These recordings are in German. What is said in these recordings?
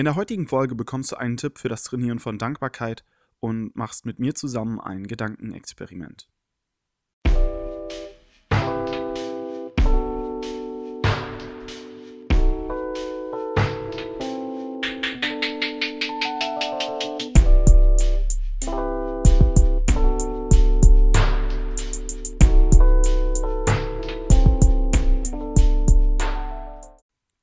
In der heutigen Folge bekommst du einen Tipp für das Trainieren von Dankbarkeit und machst mit mir zusammen ein Gedankenexperiment.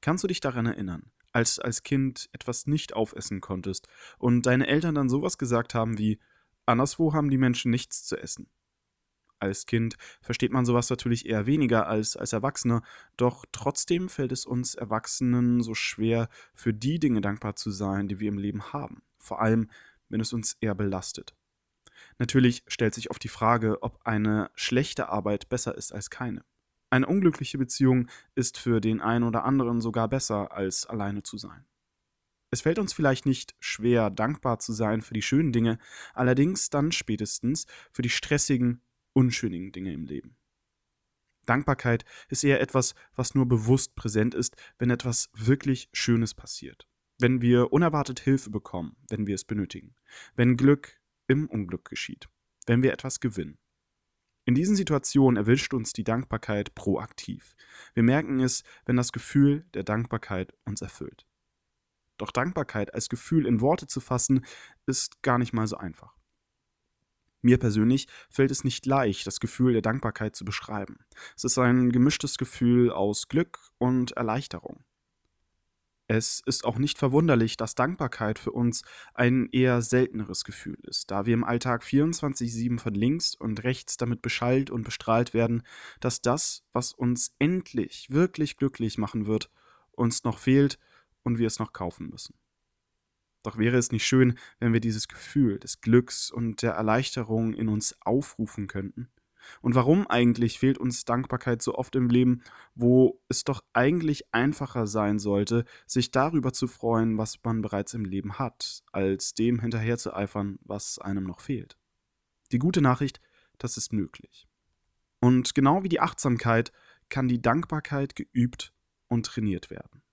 Kannst du dich daran erinnern, als als Kind etwas nicht aufessen konntest und deine Eltern dann sowas gesagt haben wie anderswo haben die Menschen nichts zu essen? Als Kind versteht man sowas natürlich eher weniger als als Erwachsener, doch trotzdem fällt es uns Erwachsenen so schwer, für die Dinge dankbar zu sein, die wir im Leben haben, vor allem wenn es uns eher belastet. Natürlich stellt sich oft die Frage, ob eine schlechte Arbeit besser ist als keine. Eine unglückliche Beziehung ist für den einen oder anderen sogar besser, als alleine zu sein. Es fällt uns vielleicht nicht schwer, dankbar zu sein für die schönen Dinge, allerdings dann spätestens für die stressigen, unschönen Dinge im Leben. Dankbarkeit ist eher etwas, was nur bewusst präsent ist, wenn etwas wirklich Schönes passiert. Wenn wir unerwartet Hilfe bekommen, wenn wir es benötigen. Wenn Glück im Unglück geschieht. Wenn wir etwas gewinnen. In diesen Situationen erwischt uns die Dankbarkeit proaktiv. Wir merken es, wenn das Gefühl der Dankbarkeit uns erfüllt. Doch Dankbarkeit als Gefühl in Worte zu fassen, ist gar nicht mal so einfach. Mir persönlich fällt es nicht leicht, das Gefühl der Dankbarkeit zu beschreiben. Es ist ein gemischtes Gefühl aus Glück und Erleichterung. Es ist auch nicht verwunderlich, dass Dankbarkeit für uns ein eher selteneres Gefühl ist, da wir im Alltag 24-7 von links und rechts damit beschallt und bestrahlt werden, dass das, was uns endlich wirklich glücklich machen wird, uns noch fehlt und wir es noch kaufen müssen. Doch wäre es nicht schön, wenn wir dieses Gefühl des Glücks und der Erleichterung in uns aufrufen könnten? Und warum eigentlich fehlt uns Dankbarkeit so oft im Leben, wo es doch eigentlich einfacher sein sollte, sich darüber zu freuen, was man bereits im Leben hat, als dem hinterherzueifern, was einem noch fehlt? Die gute Nachricht, das ist möglich. Und genau wie die Achtsamkeit kann die Dankbarkeit geübt und trainiert werden.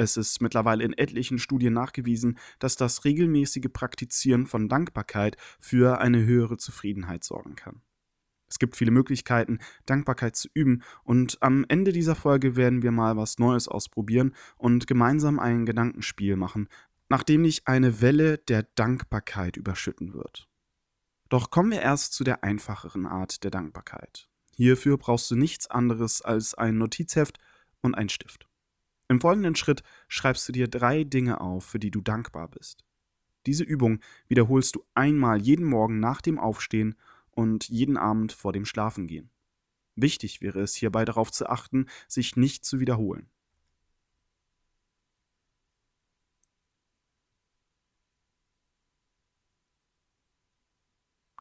Es ist mittlerweile in etlichen Studien nachgewiesen, dass das regelmäßige Praktizieren von Dankbarkeit für eine höhere Zufriedenheit sorgen kann. Es gibt viele Möglichkeiten, Dankbarkeit zu üben und am Ende dieser Folge werden wir mal was Neues ausprobieren und gemeinsam ein Gedankenspiel machen, nachdem dich eine Welle der Dankbarkeit überschütten wird. Doch kommen wir erst zu der einfacheren Art der Dankbarkeit. Hierfür brauchst du nichts anderes als ein Notizheft und ein Stift. Im folgenden Schritt schreibst du dir drei Dinge auf, für die du dankbar bist. Diese Übung wiederholst du einmal jeden Morgen nach dem Aufstehen und jeden Abend vor dem Schlafengehen. Wichtig wäre es hierbei darauf zu achten, sich nicht zu wiederholen.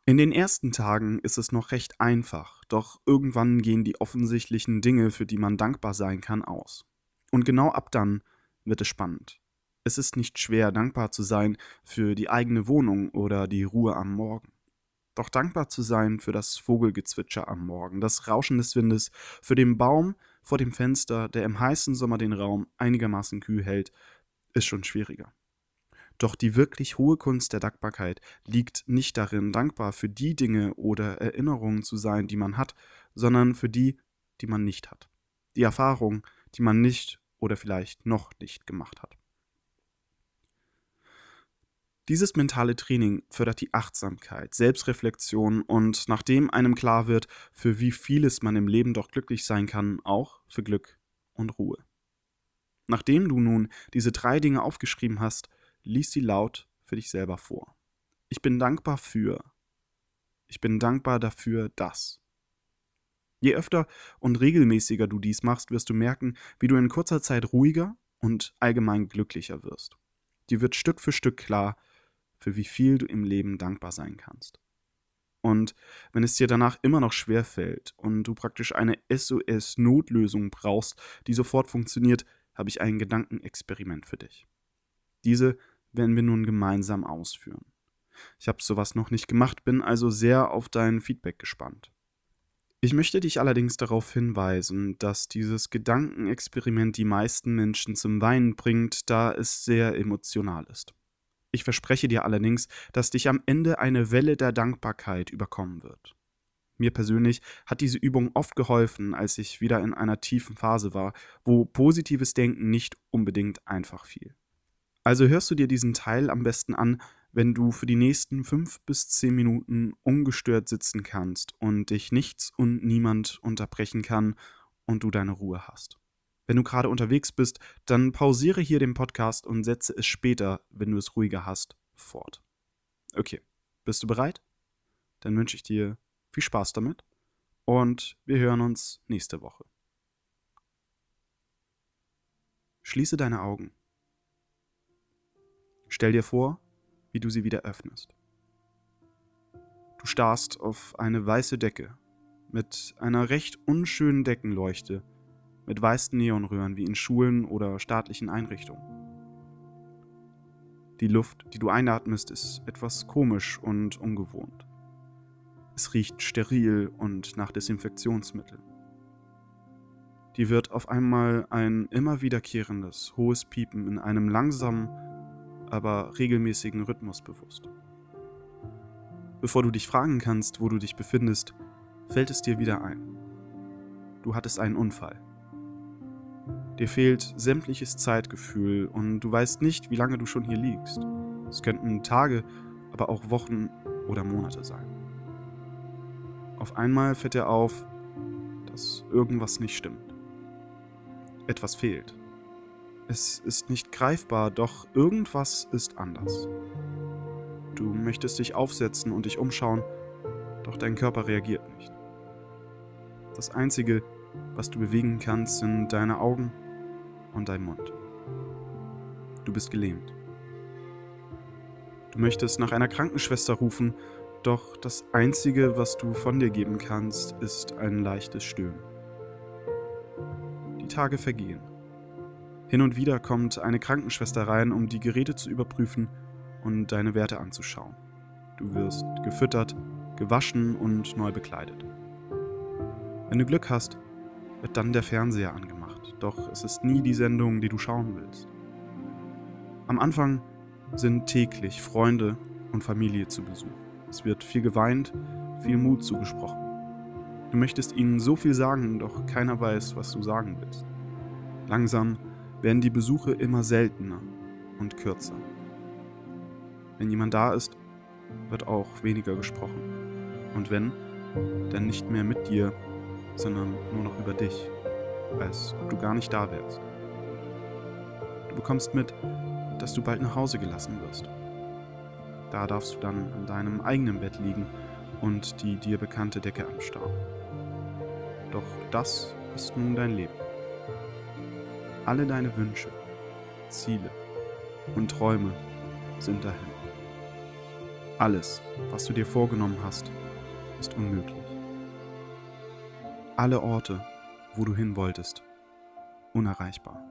In den ersten Tagen ist es noch recht einfach, doch irgendwann gehen die offensichtlichen Dinge, für die man dankbar sein kann, aus. Und genau ab dann wird es spannend. Es ist nicht schwer, dankbar zu sein für die eigene Wohnung oder die Ruhe am Morgen doch dankbar zu sein für das Vogelgezwitscher am Morgen, das Rauschen des Windes, für den Baum vor dem Fenster, der im heißen Sommer den Raum einigermaßen kühl hält, ist schon schwieriger. Doch die wirklich hohe Kunst der Dankbarkeit liegt nicht darin, dankbar für die Dinge oder Erinnerungen zu sein, die man hat, sondern für die, die man nicht hat. Die Erfahrungen, die man nicht oder vielleicht noch nicht gemacht hat. Dieses mentale Training fördert die Achtsamkeit, Selbstreflexion und nachdem einem klar wird, für wie vieles man im Leben doch glücklich sein kann, auch für Glück und Ruhe. Nachdem du nun diese drei Dinge aufgeschrieben hast, lies sie laut für dich selber vor. Ich bin dankbar für. Ich bin dankbar dafür, dass. Je öfter und regelmäßiger du dies machst, wirst du merken, wie du in kurzer Zeit ruhiger und allgemein glücklicher wirst. Dir wird Stück für Stück klar, für wie viel du im Leben dankbar sein kannst. Und wenn es dir danach immer noch schwer fällt und du praktisch eine SOS-Notlösung brauchst, die sofort funktioniert, habe ich ein Gedankenexperiment für dich. Diese werden wir nun gemeinsam ausführen. Ich habe sowas noch nicht gemacht, bin also sehr auf dein Feedback gespannt. Ich möchte dich allerdings darauf hinweisen, dass dieses Gedankenexperiment die meisten Menschen zum Weinen bringt, da es sehr emotional ist. Ich verspreche dir allerdings, dass dich am Ende eine Welle der Dankbarkeit überkommen wird. Mir persönlich hat diese Übung oft geholfen, als ich wieder in einer tiefen Phase war, wo positives Denken nicht unbedingt einfach fiel. Also hörst du dir diesen Teil am besten an, wenn du für die nächsten fünf bis zehn Minuten ungestört sitzen kannst und dich nichts und niemand unterbrechen kann und du deine Ruhe hast. Wenn du gerade unterwegs bist, dann pausiere hier den Podcast und setze es später, wenn du es ruhiger hast, fort. Okay, bist du bereit? Dann wünsche ich dir viel Spaß damit und wir hören uns nächste Woche. Schließe deine Augen. Stell dir vor, wie du sie wieder öffnest. Du starrst auf eine weiße Decke mit einer recht unschönen Deckenleuchte, mit weißen Neonröhren wie in Schulen oder staatlichen Einrichtungen. Die Luft, die du einatmest, ist etwas komisch und ungewohnt. Es riecht steril und nach Desinfektionsmittel. Dir wird auf einmal ein immer wiederkehrendes, hohes Piepen in einem langsamen, aber regelmäßigen Rhythmus bewusst. Bevor du dich fragen kannst, wo du dich befindest, fällt es dir wieder ein. Du hattest einen Unfall. Dir fehlt sämtliches Zeitgefühl und du weißt nicht, wie lange du schon hier liegst. Es könnten Tage, aber auch Wochen oder Monate sein. Auf einmal fällt dir auf, dass irgendwas nicht stimmt. Etwas fehlt. Es ist nicht greifbar, doch irgendwas ist anders. Du möchtest dich aufsetzen und dich umschauen, doch dein Körper reagiert nicht. Das Einzige, was du bewegen kannst, sind deine Augen und dein Mund. Du bist gelähmt. Du möchtest nach einer Krankenschwester rufen, doch das Einzige, was du von dir geben kannst, ist ein leichtes Stöhnen. Die Tage vergehen. Hin und wieder kommt eine Krankenschwester rein, um die Geräte zu überprüfen und deine Werte anzuschauen. Du wirst gefüttert, gewaschen und neu bekleidet. Wenn du Glück hast, wird dann der Fernseher angemacht, doch es ist nie die Sendung, die du schauen willst. Am Anfang sind täglich Freunde und Familie zu Besuch. Es wird viel geweint, viel Mut zugesprochen. Du möchtest ihnen so viel sagen, doch keiner weiß, was du sagen willst. Langsam werden die Besuche immer seltener und kürzer. Wenn jemand da ist, wird auch weniger gesprochen. Und wenn, dann nicht mehr mit dir, sondern nur noch über dich, als ob du gar nicht da wärst. Du bekommst mit, dass du bald nach Hause gelassen wirst. Da darfst du dann in deinem eigenen Bett liegen und die dir bekannte Decke anstarren. Doch das ist nun dein Leben. Alle deine Wünsche, Ziele und Träume sind dahin. Alles, was du dir vorgenommen hast, ist unmöglich alle Orte, wo du hin wolltest, unerreichbar.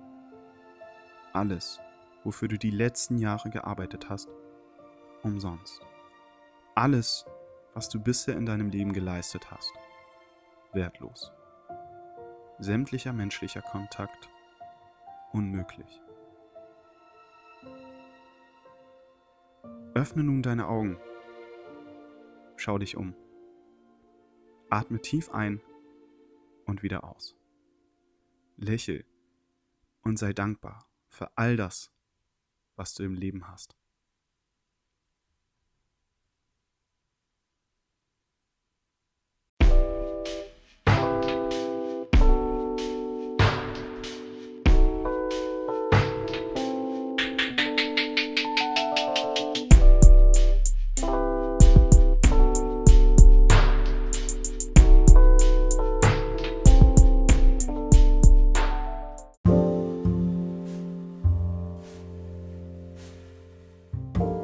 Alles, wofür du die letzten Jahre gearbeitet hast, umsonst. Alles, was du bisher in deinem Leben geleistet hast, wertlos. Sämtlicher menschlicher Kontakt unmöglich. Öffne nun deine Augen. Schau dich um. Atme tief ein und wieder aus. Lächel und sei dankbar für all das, was du im Leben hast.